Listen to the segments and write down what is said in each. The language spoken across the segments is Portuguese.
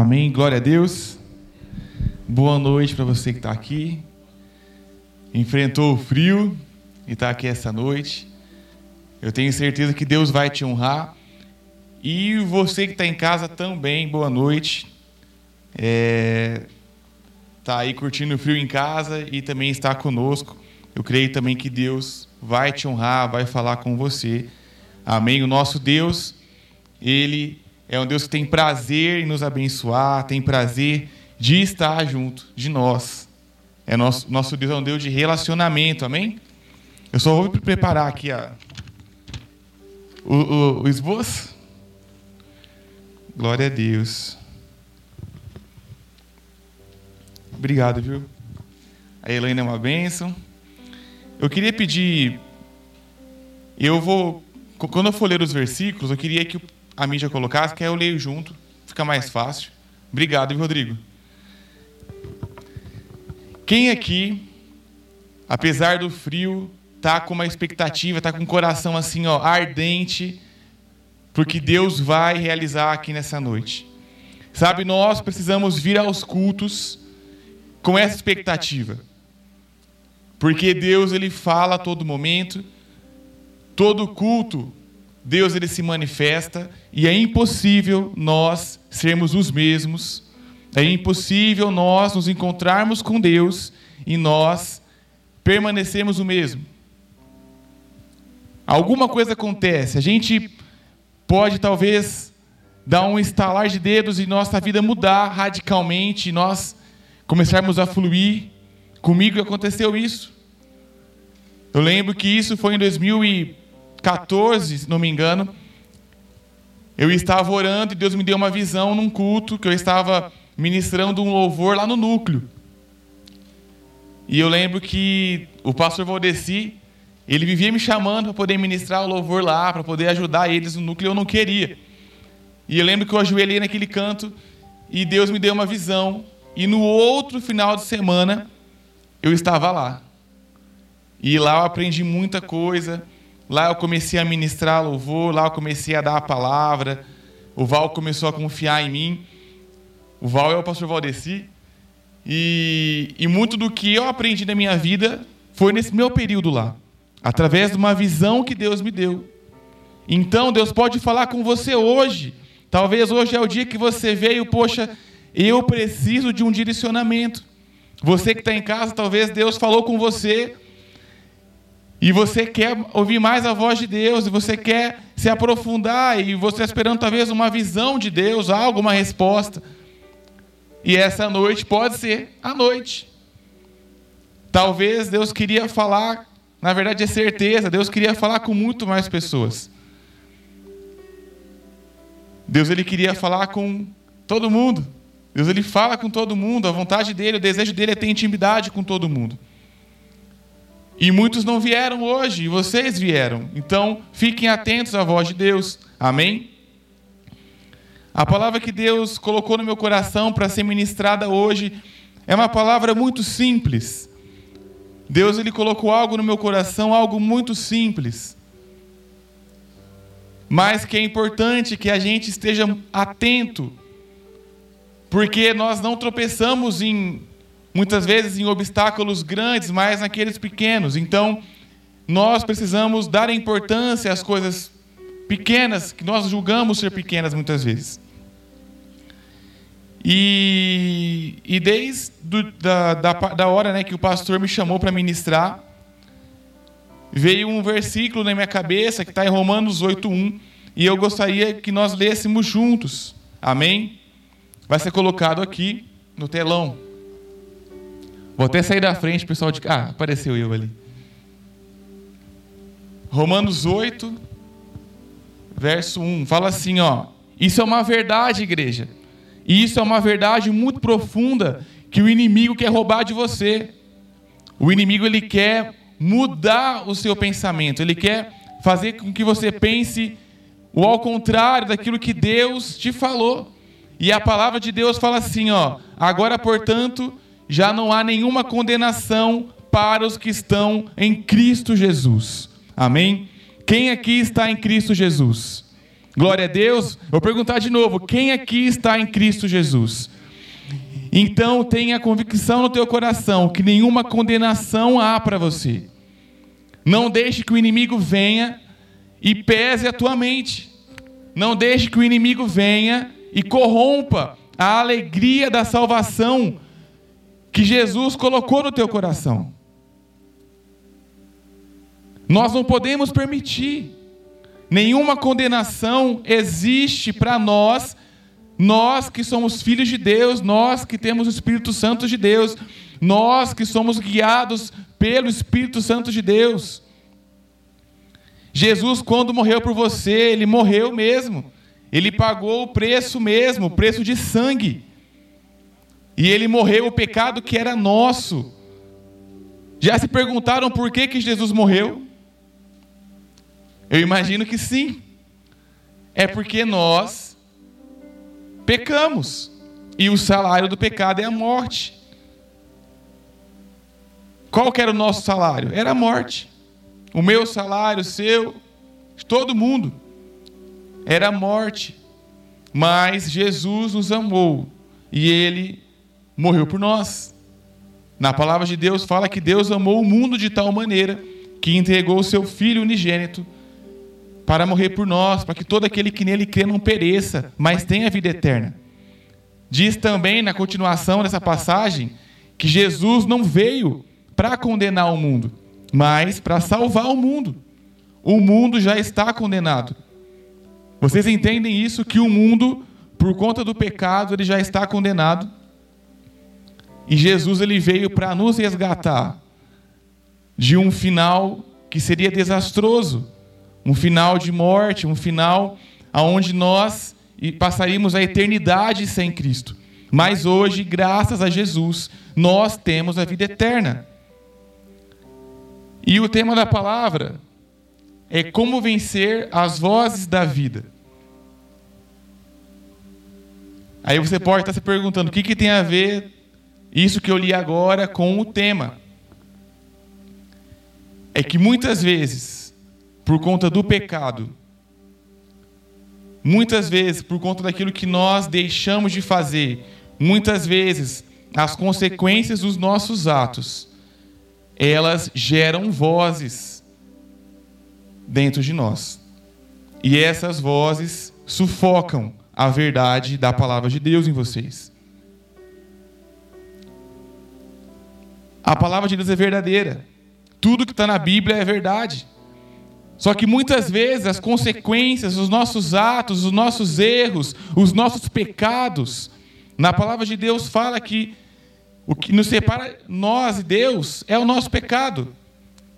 Amém. Glória a Deus. Boa noite para você que está aqui. Enfrentou o frio e está aqui essa noite. Eu tenho certeza que Deus vai te honrar. E você que está em casa também, boa noite. É... Tá aí curtindo o frio em casa e também está conosco. Eu creio também que Deus vai te honrar, vai falar com você. Amém. O nosso Deus, ele é um Deus que tem prazer em nos abençoar, tem prazer de estar junto de nós. É nosso, nosso Deus é um Deus de relacionamento, amém? Eu só vou preparar aqui a, o, o, o esboço. Glória a Deus. Obrigado, viu? A Elaine é uma bênção. Eu queria pedir. Eu vou. Quando eu for ler os versículos, eu queria que a mídia colocasse, que aí eu leio junto, fica mais fácil. Obrigado, Rodrigo. Quem aqui, apesar do frio, tá com uma expectativa, tá com o coração assim, ó, ardente, porque Deus vai realizar aqui nessa noite. Sabe, nós precisamos vir aos cultos com essa expectativa. Porque Deus ele fala a todo momento, todo culto Deus ele se manifesta e é impossível nós sermos os mesmos. É impossível nós nos encontrarmos com Deus e nós permanecermos o mesmo. Alguma coisa acontece, a gente pode talvez dar um estalar de dedos e nossa vida mudar radicalmente, e nós começarmos a fluir. Comigo aconteceu isso. Eu lembro que isso foi em 2000 e 14, se não me engano, eu estava orando e Deus me deu uma visão num culto que eu estava ministrando um louvor lá no núcleo. E eu lembro que o pastor Valdeci, ele vivia me chamando para poder ministrar o louvor lá, para poder ajudar eles no núcleo, eu não queria. E eu lembro que eu ajoelhei naquele canto e Deus me deu uma visão. E no outro final de semana, eu estava lá. E lá eu aprendi muita coisa. Lá eu comecei a ministrar louvor, lá eu comecei a dar a palavra. O Val começou a confiar em mim. O Val é o pastor Valdeci. E, e muito do que eu aprendi na minha vida foi nesse meu período lá, através de uma visão que Deus me deu. Então Deus pode falar com você hoje. Talvez hoje é o dia que você veio, poxa, eu preciso de um direcionamento. Você que está em casa, talvez Deus falou com você e você quer ouvir mais a voz de Deus, e você quer se aprofundar, e você está esperando talvez uma visão de Deus, algo, uma resposta. E essa noite pode ser a noite. Talvez Deus queria falar, na verdade é certeza, Deus queria falar com muito mais pessoas. Deus ele queria falar com todo mundo. Deus ele fala com todo mundo, a vontade dele, o desejo dele é ter intimidade com todo mundo. E muitos não vieram hoje, e vocês vieram. Então, fiquem atentos à voz de Deus. Amém? A palavra que Deus colocou no meu coração para ser ministrada hoje é uma palavra muito simples. Deus ele colocou algo no meu coração, algo muito simples. Mas que é importante que a gente esteja atento, porque nós não tropeçamos em muitas vezes em obstáculos grandes, mas naqueles pequenos. Então, nós precisamos dar importância às coisas pequenas, que nós julgamos ser pequenas muitas vezes. E, e desde do, da, da, da hora né, que o pastor me chamou para ministrar, veio um versículo na minha cabeça que está em Romanos 8.1, e eu gostaria que nós lêssemos juntos. Amém? Vai ser colocado aqui no telão. Vou até sair da frente, pessoal de. Ah, apareceu eu ali. Romanos 8, verso 1. Fala assim, ó. Isso é uma verdade, igreja. E isso é uma verdade muito profunda que o inimigo quer roubar de você. O inimigo ele quer mudar o seu pensamento, ele quer fazer com que você pense o ao contrário daquilo que Deus te falou. E a palavra de Deus fala assim, ó: "Agora, portanto, já não há nenhuma condenação para os que estão em Cristo Jesus. Amém? Quem aqui está em Cristo Jesus? Glória a Deus. Vou perguntar de novo: quem aqui está em Cristo Jesus? Então tenha convicção no teu coração que nenhuma condenação há para você. Não deixe que o inimigo venha e pese a tua mente. Não deixe que o inimigo venha e corrompa a alegria da salvação que Jesus colocou no teu coração. Nós não podemos permitir. Nenhuma condenação existe para nós, nós que somos filhos de Deus, nós que temos o Espírito Santo de Deus, nós que somos guiados pelo Espírito Santo de Deus. Jesus, quando morreu por você, ele morreu mesmo. Ele pagou o preço mesmo, o preço de sangue. E ele morreu o pecado que era nosso. Já se perguntaram por que, que Jesus morreu? Eu imagino que sim. É porque nós pecamos. E o salário do pecado é a morte. Qual que era o nosso salário? Era a morte. O meu salário, o seu, de todo mundo. Era a morte. Mas Jesus nos amou. E ele morreu por nós. Na palavra de Deus fala que Deus amou o mundo de tal maneira que entregou o seu Filho unigênito para morrer por nós, para que todo aquele que nele crê não pereça, mas tenha vida eterna. Diz também na continuação dessa passagem que Jesus não veio para condenar o mundo, mas para salvar o mundo. O mundo já está condenado. Vocês entendem isso que o mundo, por conta do pecado, ele já está condenado. E Jesus ele veio para nos resgatar de um final que seria desastroso um final de morte, um final aonde nós passaríamos a eternidade sem Cristo. Mas hoje, graças a Jesus, nós temos a vida eterna. E o tema da palavra é como vencer as vozes da vida. Aí você pode estar se perguntando o que, que tem a ver isso que eu li agora com o tema. É que muitas vezes por conta do pecado. Muitas vezes, por conta daquilo que nós deixamos de fazer, muitas vezes, as consequências dos nossos atos, elas geram vozes dentro de nós. E essas vozes sufocam a verdade da palavra de Deus em vocês. A palavra de Deus é verdadeira. Tudo que está na Bíblia é verdade. Só que muitas vezes as consequências, os nossos atos, os nossos erros, os nossos pecados, na palavra de Deus fala que o que nos separa nós e Deus é o nosso pecado.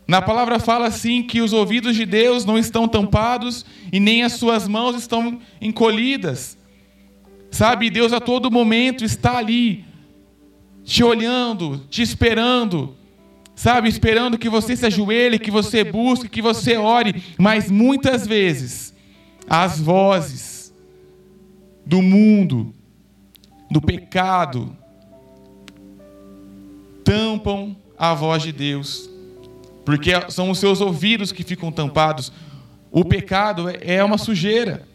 Na palavra fala assim que os ouvidos de Deus não estão tampados e nem as suas mãos estão encolhidas. Sabe, Deus a todo momento está ali, te olhando, te esperando, sabe, esperando que você se ajoelhe, que você busque, que você ore, mas muitas vezes as vozes do mundo, do pecado, tampam a voz de Deus, porque são os seus ouvidos que ficam tampados. O pecado é uma sujeira.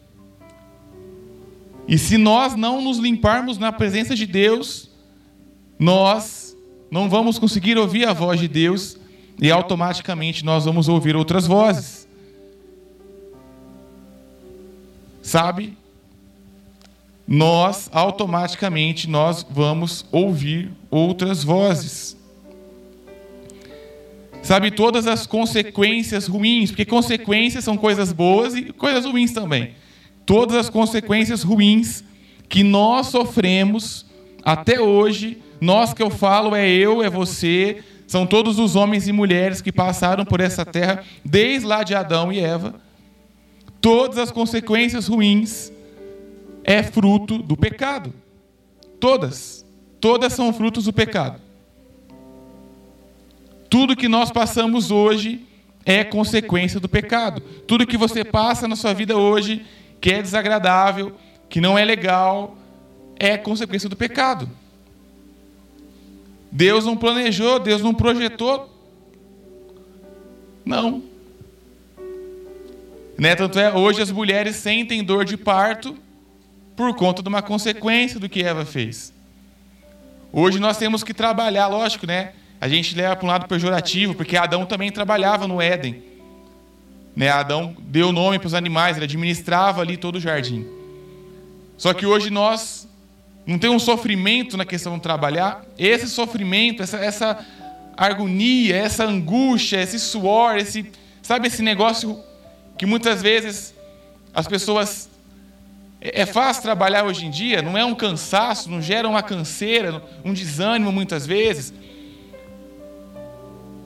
E se nós não nos limparmos na presença de Deus, nós não vamos conseguir ouvir a voz de Deus e automaticamente nós vamos ouvir outras vozes. Sabe? Nós automaticamente nós vamos ouvir outras vozes. Sabe todas as consequências ruins, porque consequências são coisas boas e coisas ruins também. Todas as consequências ruins que nós sofremos até hoje nós que eu falo é eu, é você, são todos os homens e mulheres que passaram por essa terra desde lá de Adão e Eva. Todas as consequências ruins é fruto do pecado. Todas. Todas são frutos do pecado. Tudo que nós passamos hoje é consequência do pecado. Tudo que você passa na sua vida hoje que é desagradável, que não é legal, é consequência do pecado. Deus não planejou, Deus não projetou. Não. Né? Tanto é, hoje as mulheres sentem dor de parto por conta de uma consequência do que Eva fez. Hoje nós temos que trabalhar, lógico, né? A gente leva para um lado pejorativo, porque Adão também trabalhava no Éden. Né? Adão deu nome para os animais, ele administrava ali todo o jardim. Só que hoje nós não temos um sofrimento na questão de trabalhar. Esse sofrimento, essa, essa agonia, essa angústia, esse suor, esse, sabe esse negócio que muitas vezes as pessoas é, é fácil trabalhar hoje em dia, não é um cansaço, não gera uma canseira, um desânimo muitas vezes.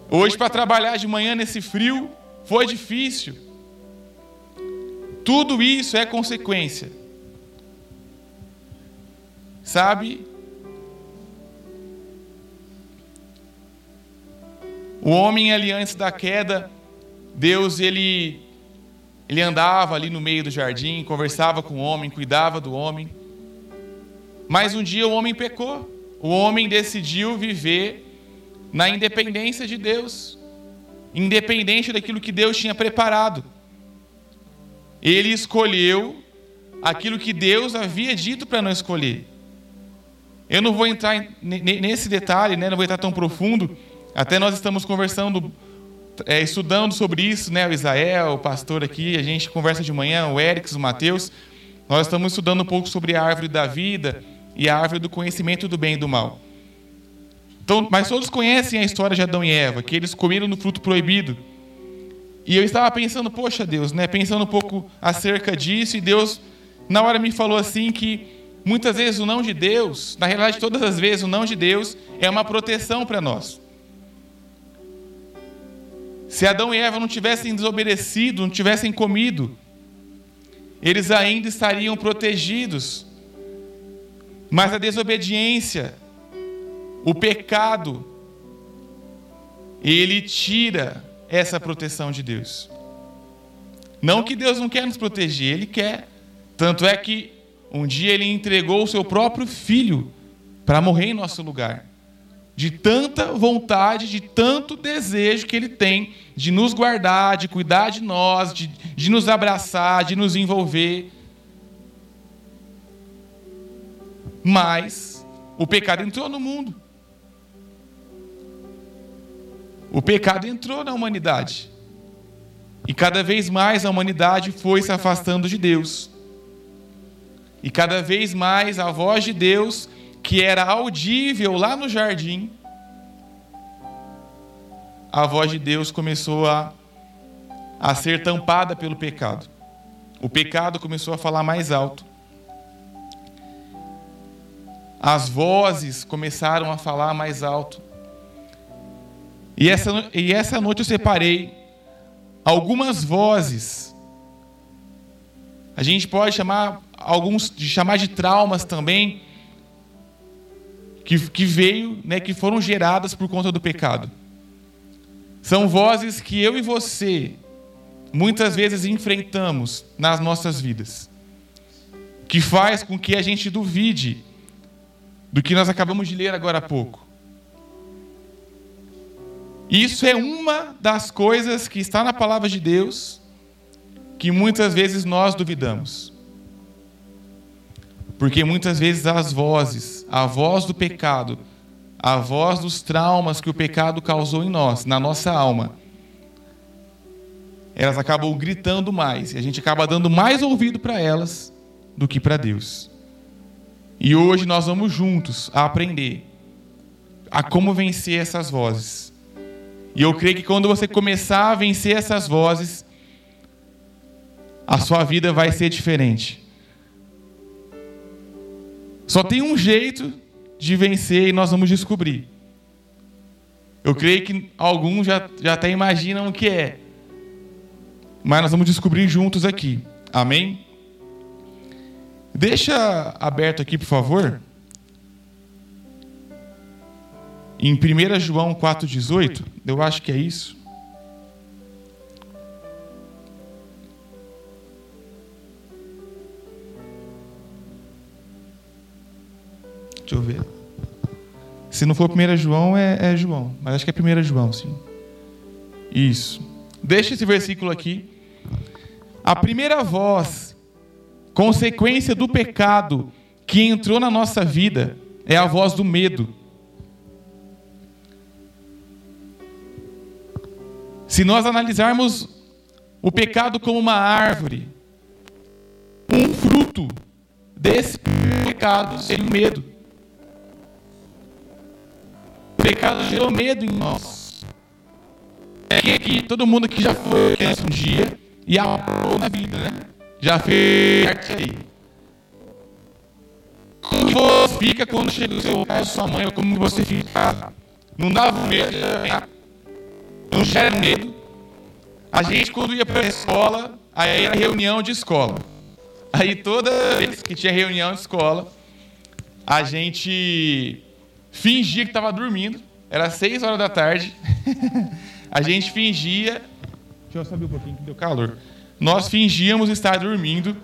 Hoje, para trabalhar de manhã nesse frio, foi difícil. Tudo isso é consequência. Sabe? O homem ali antes da queda, Deus ele ele andava ali no meio do jardim, conversava com o homem, cuidava do homem. Mas um dia o homem pecou. O homem decidiu viver na independência de Deus, independente daquilo que Deus tinha preparado. Ele escolheu aquilo que Deus havia dito para não escolher. Eu não vou entrar nesse detalhe, né? não vou entrar tão profundo. Até nós estamos conversando é, estudando sobre isso, né? O Israel, o pastor aqui, a gente conversa de manhã, o Erics, o Mateus. Nós estamos estudando um pouco sobre a árvore da vida e a árvore do conhecimento do bem e do mal. Então, mas todos conhecem a história de Adão e Eva, que eles comeram no fruto proibido. E eu estava pensando, poxa Deus, né? Pensando um pouco acerca disso, e Deus, na hora, me falou assim que muitas vezes o não de Deus, na realidade, todas as vezes o não de Deus é uma proteção para nós. Se Adão e Eva não tivessem desobedecido, não tivessem comido, eles ainda estariam protegidos. Mas a desobediência, o pecado, ele tira essa proteção de Deus. Não que Deus não quer nos proteger, Ele quer. Tanto é que um dia Ele entregou o seu próprio filho para morrer em nosso lugar de tanta vontade, de tanto desejo que Ele tem de nos guardar, de cuidar de nós, de, de nos abraçar, de nos envolver. Mas o pecado entrou no mundo. O pecado entrou na humanidade. E cada vez mais a humanidade foi se afastando de Deus. E cada vez mais a voz de Deus que era audível lá no jardim, a voz de Deus começou a, a ser tampada pelo pecado. O pecado começou a falar mais alto. As vozes começaram a falar mais alto. E essa, e essa noite eu separei algumas vozes. A gente pode chamar alguns de chamar de traumas também que, que veio, né, que foram geradas por conta do pecado. São vozes que eu e você muitas vezes enfrentamos nas nossas vidas, que faz com que a gente duvide do que nós acabamos de ler agora há pouco. Isso é uma das coisas que está na palavra de Deus que muitas vezes nós duvidamos. Porque muitas vezes as vozes, a voz do pecado, a voz dos traumas que o pecado causou em nós, na nossa alma, elas acabam gritando mais e a gente acaba dando mais ouvido para elas do que para Deus. E hoje nós vamos juntos a aprender a como vencer essas vozes. E eu creio que quando você começar a vencer essas vozes, a sua vida vai ser diferente. Só tem um jeito de vencer e nós vamos descobrir. Eu creio que alguns já, já até imaginam o que é. Mas nós vamos descobrir juntos aqui. Amém? Deixa aberto aqui, por favor. Em 1 João 4,18, eu acho que é isso. Deixa eu ver. Se não for 1 João, é, é João. Mas acho que é 1 João, sim. Isso. Deixa esse versículo aqui. A primeira voz, consequência do pecado que entrou na nossa vida, é a voz do medo. Se nós analisarmos o pecado como uma árvore, um fruto desse pecado seria o medo. O pecado gerou medo em nós. É que todo mundo que já foi criança um dia e amou na vida, né? Já fez arte aí. Como você fica quando chega o seu pai ou sua mãe, como você fica? Não dava medo, não gera medo. A gente, quando ia para a escola, aí era reunião de escola. Aí toda vez que tinha reunião de escola, a gente fingia que estava dormindo. Era seis horas da tarde. a gente fingia. Deixa eu saber um pouquinho que deu calor. Nós fingíamos estar dormindo.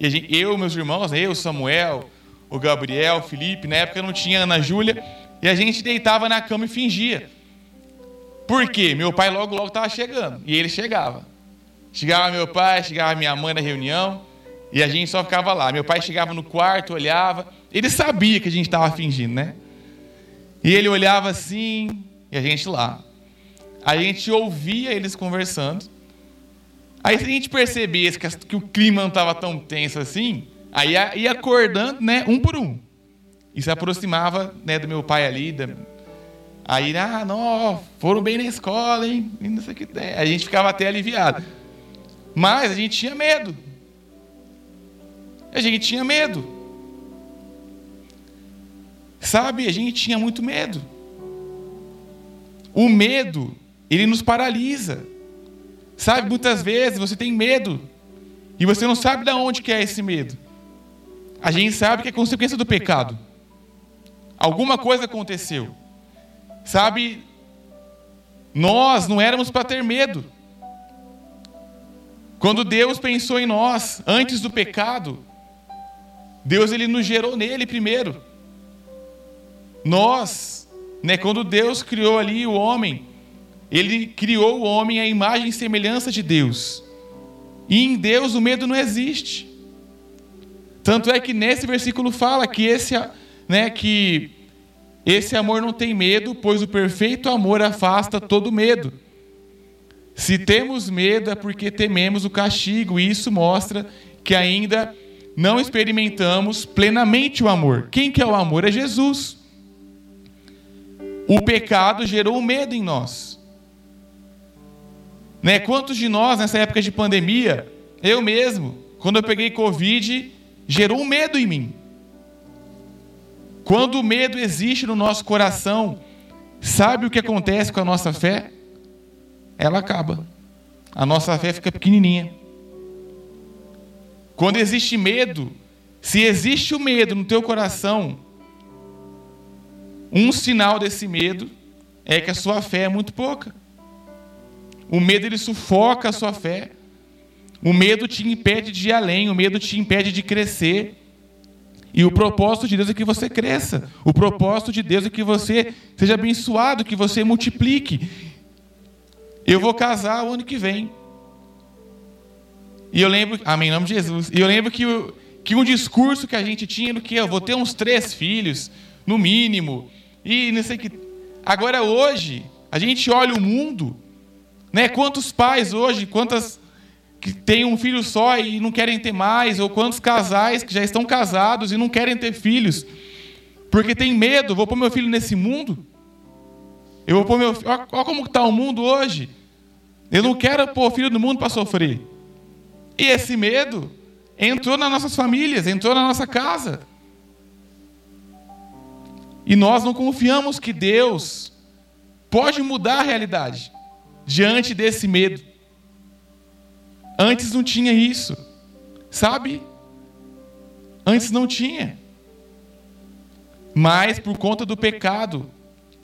E gente, eu, meus irmãos, eu, Samuel, o Gabriel, o Felipe, na época não tinha Ana Júlia, e a gente deitava na cama e fingia. Por quê? Meu pai logo, logo estava chegando. E ele chegava. Chegava meu pai, chegava minha mãe na reunião. E a gente só ficava lá. Meu pai chegava no quarto, olhava. Ele sabia que a gente estava fingindo, né? E ele olhava assim, e a gente lá. A gente ouvia eles conversando. Aí se a gente percebesse que, o clima não estava tão tenso assim, aí ia, acordando, né, um por um. E se aproximava né, do meu pai ali, da, Aí, ah, não, foram bem na escola, hein? Não sei o que tem. A gente ficava até aliviado. Mas a gente tinha medo. A gente tinha medo. Sabe, a gente tinha muito medo. O medo, ele nos paralisa. Sabe, muitas vezes você tem medo e você não sabe de onde que é esse medo. A gente sabe que é consequência do pecado. Alguma coisa aconteceu. Sabe, nós não éramos para ter medo. Quando Deus pensou em nós, antes do pecado, Deus ele nos gerou nele primeiro. Nós, né, quando Deus criou ali o homem, ele criou o homem à imagem e semelhança de Deus. E em Deus o medo não existe. Tanto é que nesse versículo fala que esse, né, que esse amor não tem medo, pois o perfeito amor afasta todo medo. Se temos medo é porque tememos o castigo, e isso mostra que ainda não experimentamos plenamente o amor. Quem que é o amor? É Jesus. O pecado gerou medo em nós. Né? Quantos de nós, nessa época de pandemia, eu mesmo, quando eu peguei Covid, gerou medo em mim. Quando o medo existe no nosso coração, sabe o que acontece com a nossa fé? Ela acaba. A nossa fé fica pequenininha. Quando existe medo, se existe o medo no teu coração, um sinal desse medo é que a sua fé é muito pouca. O medo ele sufoca a sua fé. O medo te impede de ir além, o medo te impede de crescer. E o propósito de Deus é que você cresça. O propósito de Deus é que você seja abençoado, que você multiplique. Eu vou casar o ano que vem. E eu lembro, amém, em nome de Jesus. E eu lembro que, que um discurso que a gente tinha do que eu vou ter uns três filhos, no mínimo. E não sei que. Agora hoje, a gente olha o mundo, né? Quantos pais hoje, quantas que têm um filho só e não querem ter mais, ou quantos casais que já estão casados e não querem ter filhos, porque tem medo, vou pôr meu filho nesse mundo? Eu vou pôr meu olha, olha como está o mundo hoje. Eu não quero pôr o filho do mundo para sofrer. E esse medo entrou nas nossas famílias, entrou na nossa casa. E nós não confiamos que Deus pode mudar a realidade diante desse medo. Antes não tinha isso. Sabe? Antes não tinha. Mas por conta do pecado,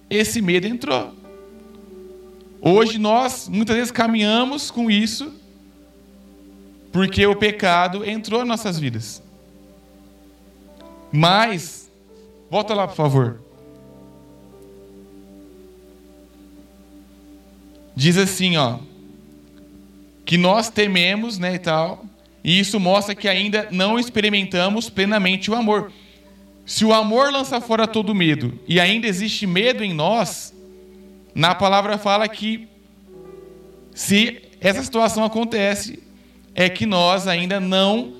esse medo entrou. Hoje nós muitas vezes caminhamos com isso porque o pecado entrou em nossas vidas. Mas, volta lá, por favor. Diz assim, ó. que nós tememos, né, e tal. E isso mostra que ainda não experimentamos plenamente o amor. Se o amor lança fora todo medo e ainda existe medo em nós, na palavra fala que se essa situação acontece, é que nós ainda não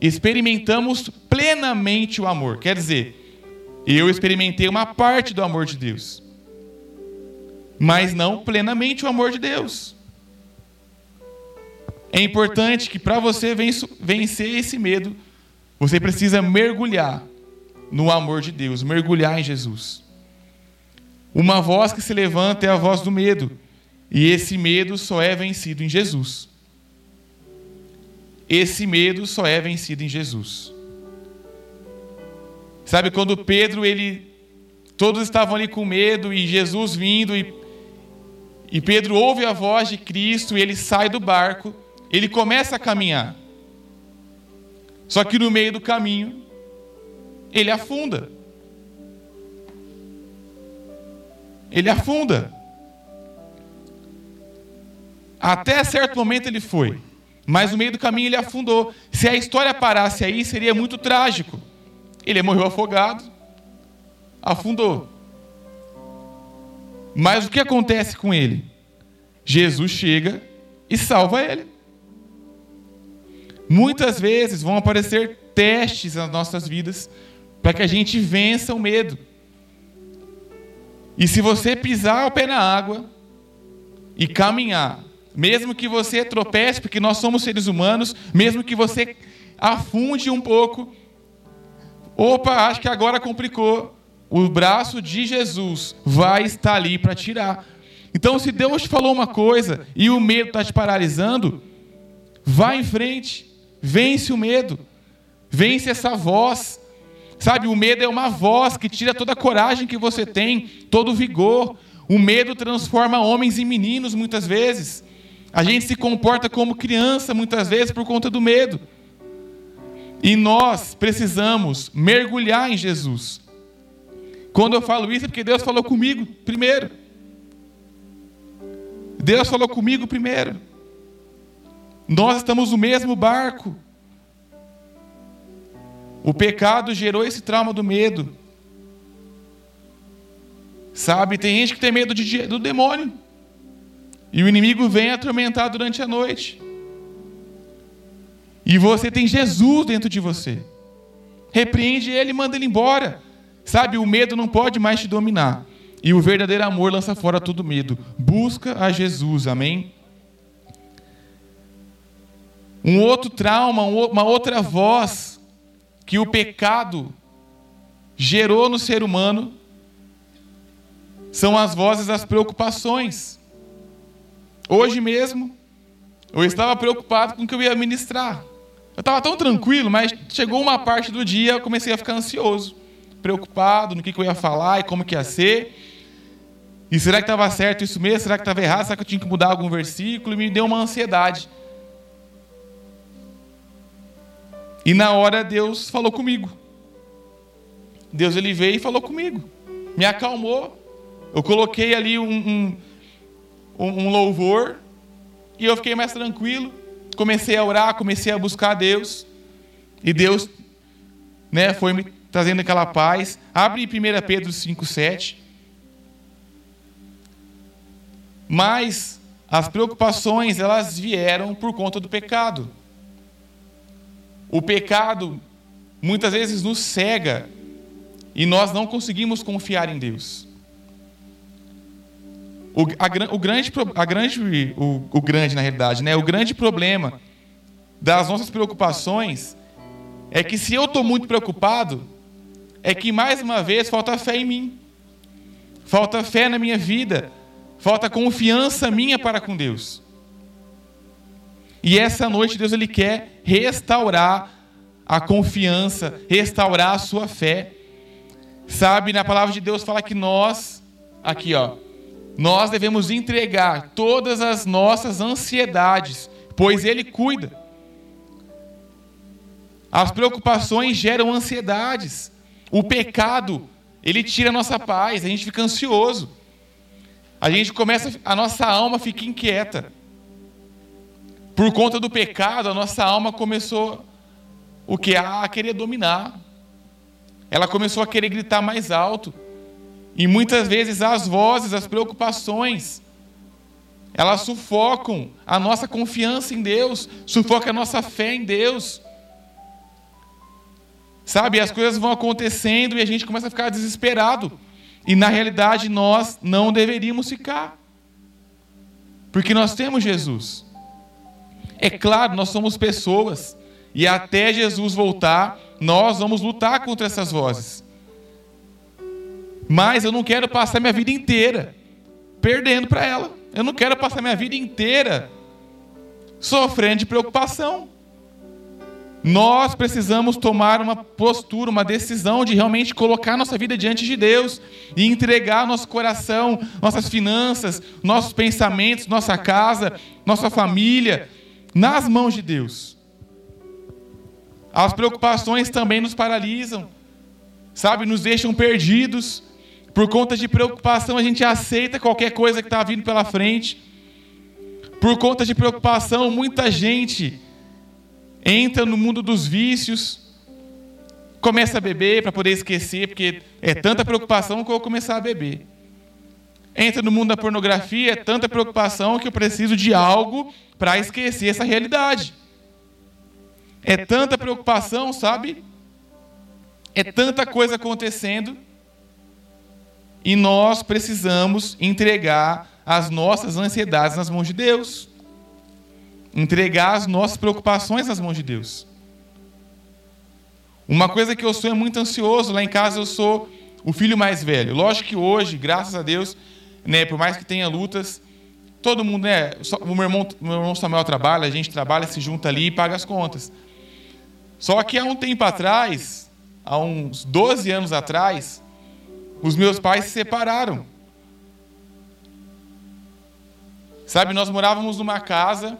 experimentamos plenamente o amor. Quer dizer, eu experimentei uma parte do amor de Deus, mas não plenamente o amor de Deus. É importante que para você vencer esse medo, você precisa mergulhar no amor de Deus, mergulhar em Jesus. Uma voz que se levanta é a voz do medo, e esse medo só é vencido em Jesus. Esse medo só é vencido em Jesus. Sabe quando Pedro, ele todos estavam ali com medo e Jesus vindo e, e Pedro ouve a voz de Cristo e ele sai do barco, ele começa a caminhar. Só que no meio do caminho, ele afunda. Ele afunda. Até certo momento ele foi, mas no meio do caminho ele afundou. Se a história parasse aí, seria muito trágico. Ele morreu afogado, afundou. Mas o que acontece com ele? Jesus chega e salva ele. Muitas vezes vão aparecer testes nas nossas vidas para que a gente vença o medo. E se você pisar o pé na água e caminhar, mesmo que você tropece, porque nós somos seres humanos, mesmo que você afunde um pouco, opa, acho que agora complicou. O braço de Jesus vai estar ali para tirar. Então, se Deus te falou uma coisa e o medo está te paralisando, vá em frente, vence o medo, vence essa voz Sabe, o medo é uma voz que tira toda a coragem que você tem, todo o vigor. O medo transforma homens em meninos muitas vezes. A gente se comporta como criança muitas vezes por conta do medo. E nós precisamos mergulhar em Jesus. Quando eu falo isso é porque Deus falou comigo primeiro. Deus falou comigo primeiro. Nós estamos no mesmo barco. O pecado gerou esse trauma do medo. Sabe, tem gente que tem medo de, do demônio. E o inimigo vem atormentar durante a noite. E você tem Jesus dentro de você. Repreende ele e manda ele embora. Sabe, o medo não pode mais te dominar. E o verdadeiro amor lança fora todo medo. Busca a Jesus, amém? Um outro trauma, uma outra voz que o pecado gerou no ser humano são as vozes das preocupações. Hoje mesmo, eu estava preocupado com o que eu ia ministrar. Eu estava tão tranquilo, mas chegou uma parte do dia eu comecei a ficar ansioso, preocupado no que, eu ia falar e como que ia ser. E será que estava certo isso mesmo? Será que estava errado? Será que eu tinha que mudar algum versículo? E me deu uma ansiedade. E na hora Deus falou comigo. Deus ele veio e falou comigo. Me acalmou. Eu coloquei ali um, um, um louvor e eu fiquei mais tranquilo. Comecei a orar, comecei a buscar Deus. E Deus né, foi me trazendo aquela paz. Abre 1 Pedro 5,7. Mas as preocupações, elas vieram por conta do pecado. O pecado muitas vezes nos cega e nós não conseguimos confiar em Deus. O, a, o grande, a grande, o, o grande na realidade, né? O grande problema das nossas preocupações é que se eu estou muito preocupado, é que mais uma vez falta fé em mim, falta fé na minha vida, falta confiança minha para com Deus. E essa noite Deus ele quer restaurar a confiança, restaurar a sua fé. Sabe, na palavra de Deus fala que nós, aqui ó, nós devemos entregar todas as nossas ansiedades, pois Ele cuida. As preocupações geram ansiedades. O pecado, ele tira a nossa paz, a gente fica ansioso. A gente começa, a nossa alma fica inquieta. Por conta do pecado, a nossa alma começou o que? A querer dominar. Ela começou a querer gritar mais alto. E muitas vezes as vozes, as preocupações, elas sufocam a nossa confiança em Deus, sufocam a nossa fé em Deus. Sabe, as coisas vão acontecendo e a gente começa a ficar desesperado. E na realidade nós não deveríamos ficar. Porque nós temos Jesus. É claro, nós somos pessoas. E até Jesus voltar, nós vamos lutar contra essas vozes. Mas eu não quero passar minha vida inteira perdendo para ela. Eu não quero passar minha vida inteira sofrendo de preocupação. Nós precisamos tomar uma postura, uma decisão de realmente colocar nossa vida diante de Deus e entregar nosso coração, nossas finanças, nossos pensamentos, nossa casa, nossa família nas mãos de Deus. As preocupações também nos paralisam, sabe, nos deixam perdidos. Por conta de preocupação, a gente aceita qualquer coisa que está vindo pela frente. Por conta de preocupação, muita gente entra no mundo dos vícios, começa a beber para poder esquecer, porque é tanta preocupação que eu vou começar a beber. Entra no mundo da pornografia, é tanta preocupação que eu preciso de algo para esquecer essa realidade. É tanta preocupação, sabe? É tanta coisa acontecendo. E nós precisamos entregar as nossas ansiedades nas mãos de Deus entregar as nossas preocupações nas mãos de Deus. Uma coisa que eu sou é muito ansioso, lá em casa eu sou o filho mais velho. Lógico que hoje, graças a Deus, né, por mais que tenha lutas, todo mundo, né, o meu irmão, meu irmão Samuel trabalha, a gente trabalha, se junta ali e paga as contas. Só que há um tempo atrás, há uns 12 anos atrás, os meus pais se separaram. Sabe, nós morávamos numa casa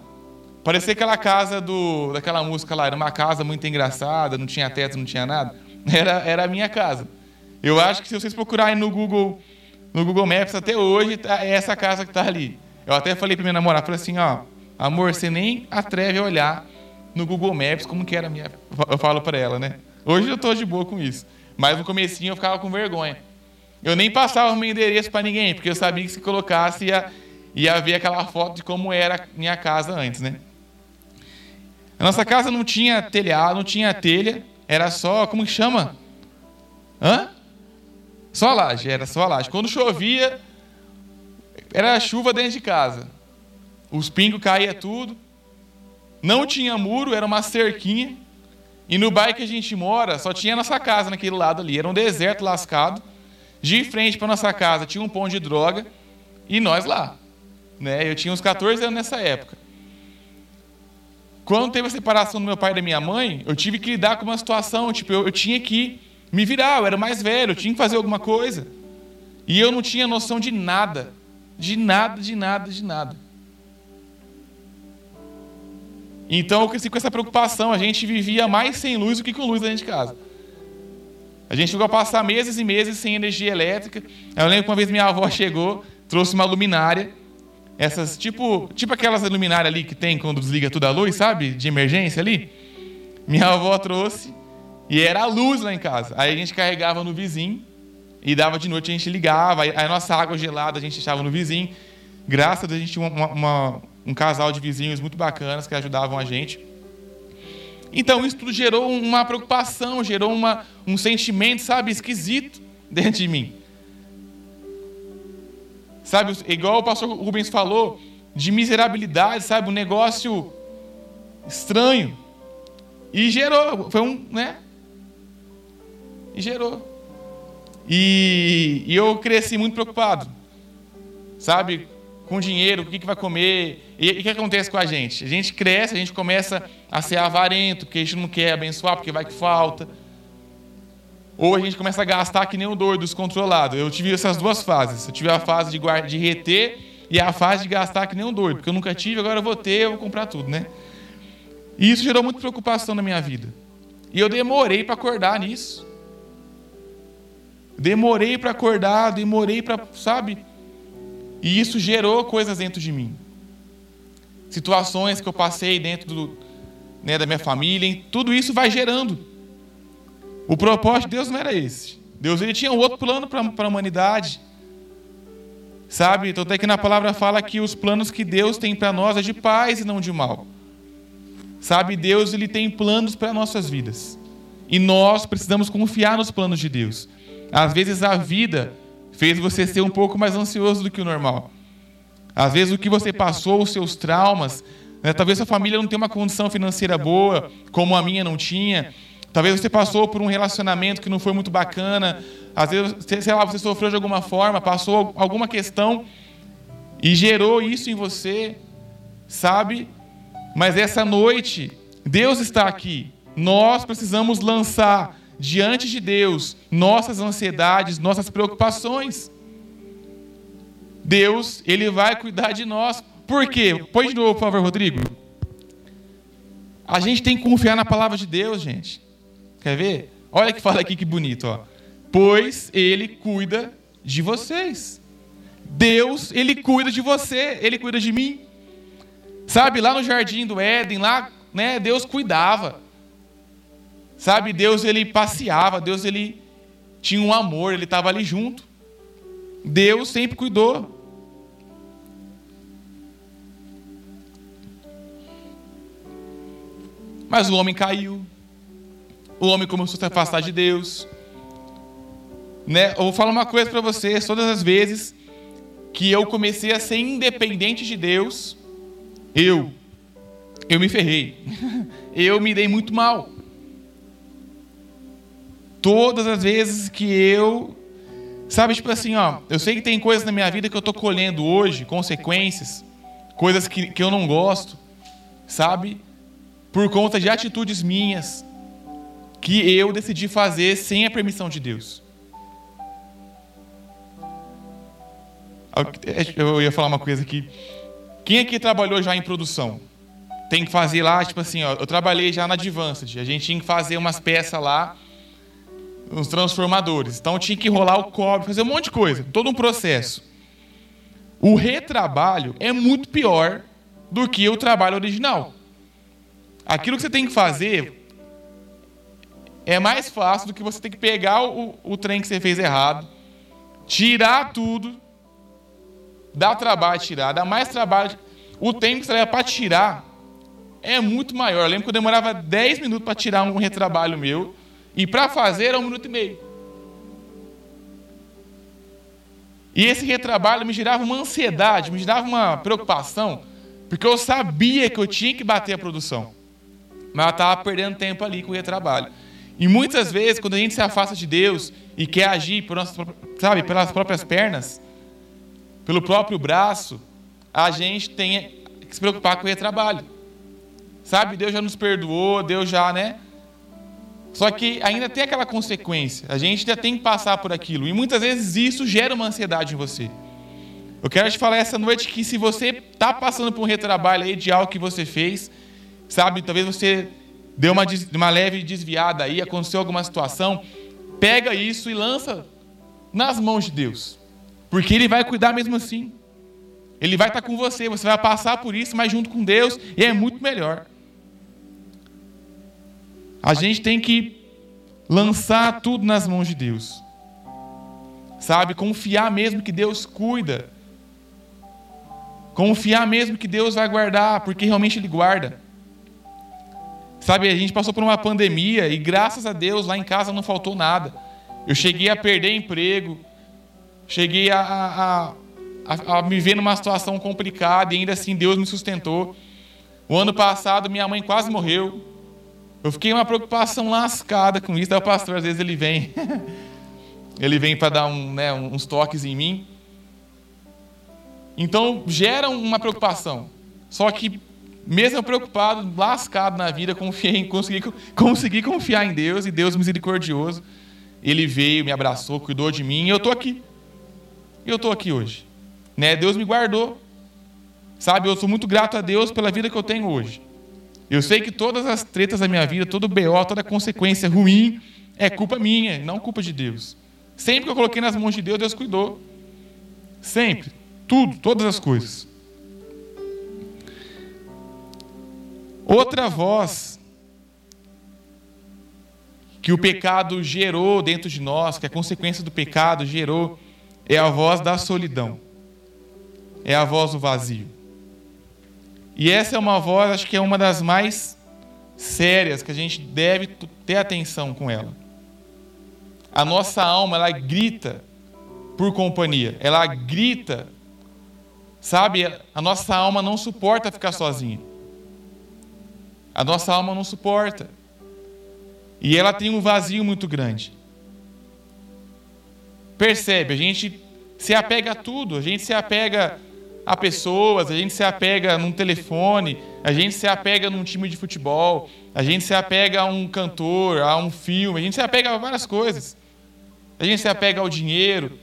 Parecia aquela casa do, daquela música lá, era uma casa muito engraçada, não tinha teto, não tinha nada. Era, era a minha casa. Eu acho que se vocês procurarem no Google, no Google Maps até hoje, tá, é essa casa que está ali. Eu até falei para minha namorada, falei assim, ó, amor, você nem atreve a olhar no Google Maps como que era a minha... Eu falo para ela, né? Hoje eu estou de boa com isso. Mas no comecinho eu ficava com vergonha. Eu nem passava o meu endereço para ninguém, porque eu sabia que se colocasse ia, ia ver aquela foto de como era a minha casa antes, né? A nossa casa não tinha telhado, não tinha telha, era só, como que chama? Hã? Só a laje, era só a laje. Quando chovia, era chuva dentro de casa. Os pingos caía tudo. Não tinha muro, era uma cerquinha. E no bairro que a gente mora, só tinha nossa casa naquele lado ali. Era um deserto lascado. De frente para nossa casa tinha um pão de droga e nós lá. Né? Eu tinha uns 14 anos nessa época. Quando teve a separação do meu pai e da minha mãe, eu tive que lidar com uma situação, tipo, eu, eu tinha que me virar, eu era mais velho, eu tinha que fazer alguma coisa. E eu não tinha noção de nada. De nada, de nada, de nada. Então eu cresci com essa preocupação. A gente vivia mais sem luz do que com luz dentro de casa. A gente chegou a passar meses e meses sem energia elétrica. Eu lembro que uma vez minha avó chegou, trouxe uma luminária. Essas, tipo, tipo aquelas luminárias ali que tem quando desliga toda a luz, sabe? De emergência ali. Minha avó trouxe e era a luz lá em casa. Aí a gente carregava no vizinho e dava de noite, a gente ligava. Aí a nossa água gelada a gente deixava no vizinho. Graças a Deus a gente tinha uma, uma, um casal de vizinhos muito bacanas que ajudavam a gente. Então isso tudo gerou uma preocupação, gerou uma, um sentimento, sabe, esquisito dentro de mim. Sabe, igual o pastor Rubens falou, de miserabilidade, sabe, um negócio estranho. E gerou, foi um, né? E gerou. E, e eu cresci muito preocupado, sabe, com dinheiro, o que, que vai comer. E, o que acontece com a gente? A gente cresce, a gente começa a ser avarento, porque a gente não quer abençoar, porque vai que falta. Ou a gente começa a gastar que nem o doido, descontrolado. Eu tive essas duas fases. Eu tive a fase de, guarda, de reter e a fase de gastar que nem um doido. Porque eu nunca tive, agora eu vou ter, eu vou comprar tudo, né? E isso gerou muita preocupação na minha vida. E eu demorei para acordar nisso. Demorei para acordar, demorei para, sabe? E isso gerou coisas dentro de mim. situações que eu passei dentro do, né, da minha família, tudo isso vai gerando. O propósito de Deus não era esse. Deus ele tinha um outro plano para a humanidade. Sabe? Então até que na palavra fala que os planos que Deus tem para nós é de paz e não de mal. Sabe? Deus ele tem planos para nossas vidas. E nós precisamos confiar nos planos de Deus. Às vezes a vida fez você ser um pouco mais ansioso do que o normal. Às vezes o que você passou, os seus traumas, né? talvez sua família não tenha uma condição financeira boa, como a minha não tinha. Talvez você passou por um relacionamento que não foi muito bacana. Às vezes, sei lá, você sofreu de alguma forma, passou alguma questão e gerou isso em você, sabe? Mas essa noite, Deus está aqui. Nós precisamos lançar diante de Deus nossas ansiedades, nossas preocupações. Deus, Ele vai cuidar de nós. Por quê? Põe de novo, por favor, Rodrigo. A gente tem que confiar na palavra de Deus, gente. Quer ver? Olha que fala aqui que bonito, ó. Pois Ele cuida de vocês. Deus, Ele cuida de você, Ele cuida de mim. Sabe, lá no jardim do Éden, lá, né, Deus cuidava. Sabe, Deus ele passeava, Deus ele tinha um amor, ele estava ali junto. Deus sempre cuidou. Mas o homem caiu. O homem começou a se afastar de Deus. Né? Eu vou falar uma coisa para vocês: todas as vezes que eu comecei a ser independente de Deus, eu, eu me ferrei. Eu me dei muito mal. Todas as vezes que eu, sabe, tipo assim, ó, eu sei que tem coisas na minha vida que eu tô colhendo hoje, consequências, coisas que, que eu não gosto, sabe, por conta de atitudes minhas que eu decidi fazer sem a permissão de Deus. Eu ia falar uma coisa aqui. Quem aqui trabalhou já em produção? Tem que fazer lá, tipo assim, ó, eu trabalhei já na Advanced. A gente tinha que fazer umas peças lá, uns transformadores. Então tinha que rolar o cobre, fazer um monte de coisa, todo um processo. O retrabalho é muito pior do que o trabalho original. Aquilo que você tem que fazer é mais fácil do que você ter que pegar o, o trem que você fez errado, tirar tudo, dá trabalho tirar, dá mais trabalho. O tempo que você leva para tirar é muito maior. Eu lembro que eu demorava 10 minutos para tirar um retrabalho meu, e para fazer era um minuto e meio. E esse retrabalho me gerava uma ansiedade, me gerava uma preocupação, porque eu sabia que eu tinha que bater a produção. Mas eu estava perdendo tempo ali com o retrabalho. E muitas vezes, quando a gente se afasta de Deus e quer agir por nossas, sabe, pelas próprias pernas, pelo próprio braço, a gente tem que se preocupar com o retrabalho. Sabe, Deus já nos perdoou, Deus já, né? Só que ainda tem aquela consequência. A gente ainda tem que passar por aquilo. E muitas vezes isso gera uma ansiedade em você. Eu quero te falar essa noite que se você está passando por um retrabalho aí de algo que você fez, sabe, talvez você deu uma, uma leve desviada aí, aconteceu alguma situação, pega isso e lança nas mãos de Deus. Porque Ele vai cuidar mesmo assim. Ele vai estar com você, você vai passar por isso, mas junto com Deus, e é muito melhor. A gente tem que lançar tudo nas mãos de Deus. Sabe? Confiar mesmo que Deus cuida. Confiar mesmo que Deus vai guardar, porque realmente Ele guarda. Sabe, a gente passou por uma pandemia e graças a Deus lá em casa não faltou nada. Eu cheguei a perder emprego, cheguei a, a, a, a, me ver numa situação complicada e ainda assim Deus me sustentou. O ano passado minha mãe quase morreu. Eu fiquei uma preocupação lascada com isso. Daí o pastor às vezes ele vem, ele vem para dar um, né, uns toques em mim. Então gera uma preocupação. Só que mesmo preocupado, lascado na vida, confiei consegui, consegui confiar em Deus e Deus misericordioso. Ele veio, me abraçou, cuidou de mim e eu estou aqui. Eu estou aqui hoje. Né? Deus me guardou. Sabe, eu sou muito grato a Deus pela vida que eu tenho hoje. Eu sei que todas as tretas da minha vida, todo BO, toda consequência ruim é culpa minha, não culpa de Deus. Sempre que eu coloquei nas mãos de Deus, Deus cuidou. Sempre. Tudo, todas as coisas. Outra voz que o pecado gerou dentro de nós, que a consequência do pecado gerou, é a voz da solidão. É a voz do vazio. E essa é uma voz, acho que é uma das mais sérias que a gente deve ter atenção com ela. A nossa alma, ela grita por companhia. Ela grita, sabe? A nossa alma não suporta ficar sozinha. A nossa alma não suporta. E ela tem um vazio muito grande. Percebe? A gente se apega a tudo, a gente se apega a pessoas, a gente se apega num telefone, a gente se apega num time de futebol, a gente se apega a um cantor, a um filme, a gente se apega a várias coisas. A gente se apega ao dinheiro,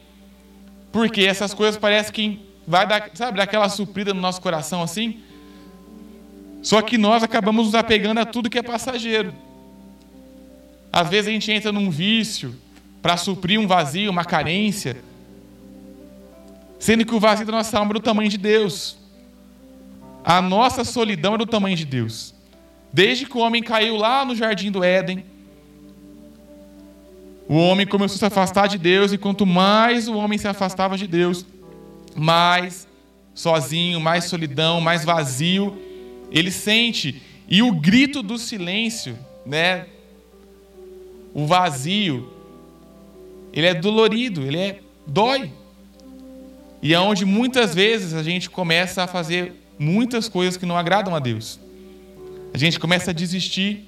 porque essas coisas parecem que vai dar, sabe, daquela suprida no nosso coração assim. Só que nós acabamos nos apegando a tudo que é passageiro. Às vezes a gente entra num vício para suprir um vazio, uma carência, sendo que o vazio da nossa alma é do tamanho de Deus. A nossa solidão é do tamanho de Deus. Desde que o homem caiu lá no jardim do Éden, o homem começou a se afastar de Deus, e quanto mais o homem se afastava de Deus, mais sozinho, mais solidão, mais vazio ele sente. E o grito do silêncio, né? O vazio, ele é dolorido, ele é dói. E é onde muitas vezes a gente começa a fazer muitas coisas que não agradam a Deus. A gente começa a desistir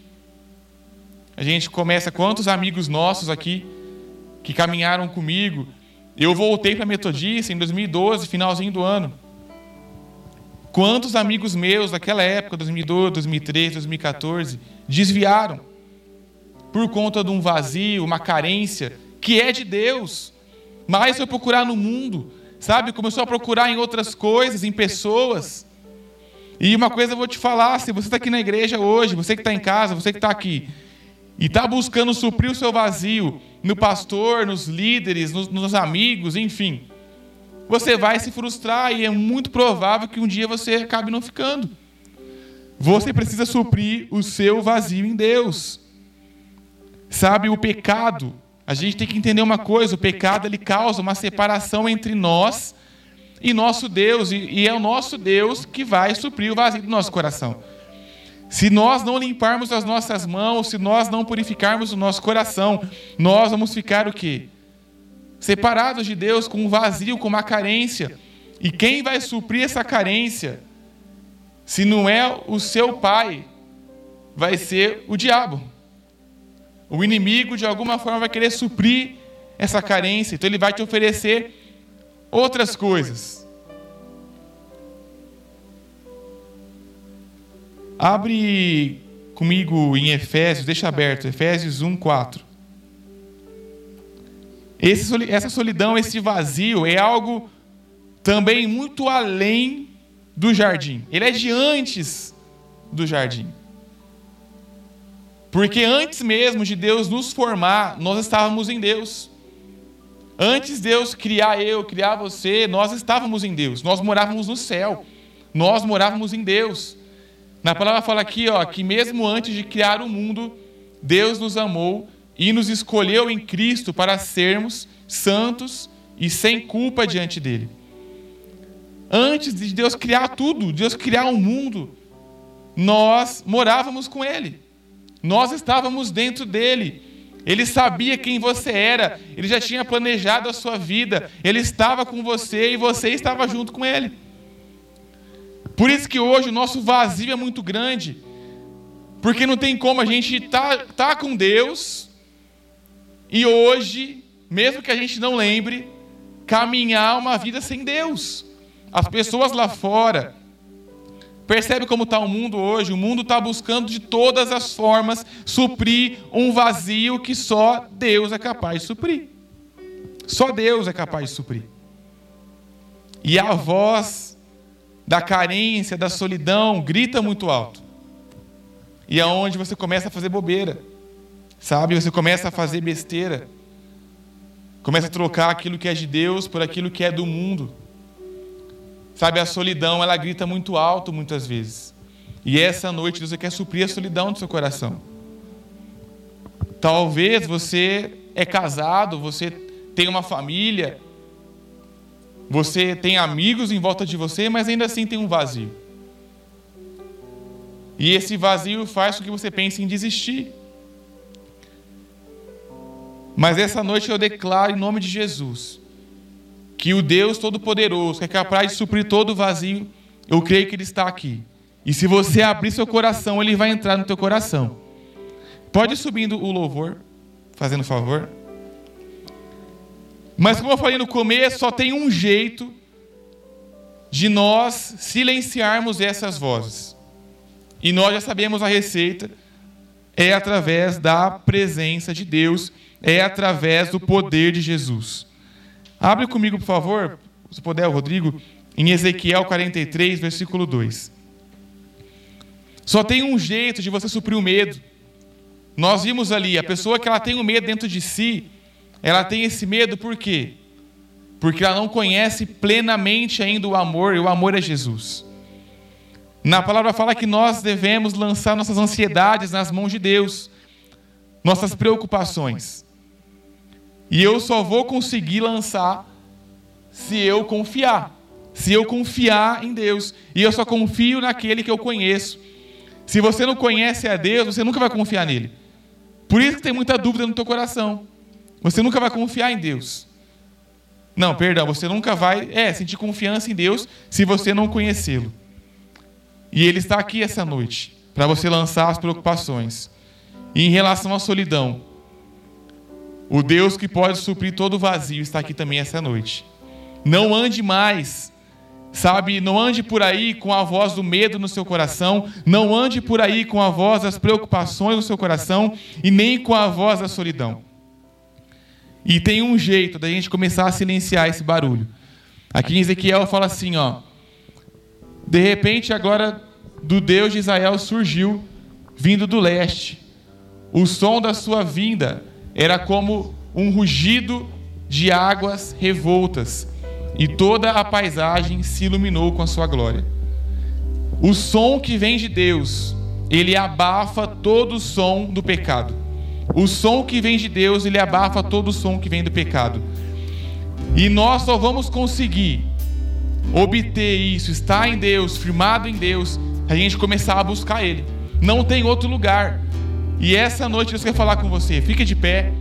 a gente começa, quantos amigos nossos aqui que caminharam comigo. Eu voltei para a Metodista em 2012, finalzinho do ano. Quantos amigos meus daquela época, 2012, 2013, 2014, desviaram por conta de um vazio, uma carência que é de Deus, mas foi procurar no mundo, sabe? Começou a procurar em outras coisas, em pessoas. E uma coisa eu vou te falar: se você está aqui na igreja hoje, você que está em casa, você que está aqui, e está buscando suprir o seu vazio no pastor, nos líderes, nos, nos, amigos, enfim, você vai se frustrar e é muito provável que um dia você acabe não ficando. Você precisa suprir o seu vazio em Deus. Sabe, o pecado, a gente tem que entender uma coisa: o pecado ele causa uma separação entre nós e nosso Deus, e, é o nosso Deus que vai suprir o vazio do nosso coração. Se nós não limparmos as nossas mãos, se nós não purificarmos o nosso coração, nós vamos ficar o quê? Separados de Deus, com um vazio, com uma carência. E quem vai suprir essa carência, se não é o seu pai, vai ser o diabo. O inimigo, de alguma forma, vai querer suprir essa carência. Então, ele vai te oferecer outras coisas. Abre comigo em Efésios, deixa aberto, Efésios 1, 4. Esse, essa solidão, esse vazio é algo também muito além do jardim. Ele é de antes do jardim. Porque antes mesmo de Deus nos formar, nós estávamos em Deus. Antes de Deus criar eu, criar você, nós estávamos em Deus. Nós morávamos no céu. Nós morávamos em Deus. Na palavra fala aqui, ó, que mesmo antes de criar o mundo, Deus nos amou e nos escolheu em Cristo para sermos santos e sem culpa diante dele. Antes de Deus criar tudo, Deus criar o mundo, nós morávamos com ele. Nós estávamos dentro dele. Ele sabia quem você era, ele já tinha planejado a sua vida, ele estava com você e você estava junto com ele. Por isso que hoje o nosso vazio é muito grande. Porque não tem como a gente estar tá, tá com Deus e hoje, mesmo que a gente não lembre, caminhar uma vida sem Deus. As pessoas lá fora, percebe como está o mundo hoje? O mundo está buscando de todas as formas suprir um vazio que só Deus é capaz de suprir. Só Deus é capaz de suprir. E a voz da carência, da solidão, grita muito alto. E é onde você começa a fazer bobeira. Sabe? Você começa a fazer besteira. Começa a trocar aquilo que é de Deus por aquilo que é do mundo. Sabe, a solidão, ela grita muito alto muitas vezes. E essa noite Deus quer suprir a solidão do seu coração. Talvez você é casado, você tem uma família, você tem amigos em volta de você, mas ainda assim tem um vazio. E esse vazio faz com que você pense em desistir. Mas essa noite eu declaro em nome de Jesus que o Deus Todo-Poderoso, que é capaz de suprir todo o vazio, eu creio que Ele está aqui. E se você abrir seu coração, Ele vai entrar no teu coração. Pode ir subindo o louvor, fazendo favor. Mas como eu falei no começo, só tem um jeito de nós silenciarmos essas vozes. E nós já sabemos a receita, é através da presença de Deus, é através do poder de Jesus. Abre comigo, por favor, se puder, Rodrigo, em Ezequiel 43, versículo 2. Só tem um jeito de você suprir o medo. Nós vimos ali, a pessoa que ela tem o medo dentro de si, ela tem esse medo por quê? Porque ela não conhece plenamente ainda o amor, e o amor é Jesus. Na palavra fala que nós devemos lançar nossas ansiedades nas mãos de Deus, nossas preocupações. E eu só vou conseguir lançar se eu confiar. Se eu confiar em Deus. E eu só confio naquele que eu conheço. Se você não conhece a Deus, você nunca vai confiar nele. Por isso que tem muita dúvida no teu coração. Você nunca vai confiar em Deus. Não, perdão, você nunca vai é, sentir confiança em Deus se você não conhecê-lo. E Ele está aqui essa noite para você lançar as preocupações. E em relação à solidão, o Deus que pode suprir todo o vazio está aqui também essa noite. Não ande mais, sabe? Não ande por aí com a voz do medo no seu coração. Não ande por aí com a voz das preocupações no seu coração e nem com a voz da solidão. E tem um jeito da gente começar a silenciar esse barulho. Aqui em Ezequiel fala assim, ó. De repente, agora do Deus de Israel surgiu, vindo do leste. O som da sua vinda era como um rugido de águas revoltas, e toda a paisagem se iluminou com a sua glória. O som que vem de Deus, ele abafa todo o som do pecado. O som que vem de Deus, ele abafa todo o som que vem do pecado. E nós só vamos conseguir obter isso, estar em Deus, firmado em Deus, a gente começar a buscar Ele. Não tem outro lugar. E essa noite Deus quer falar com você. Fique de pé.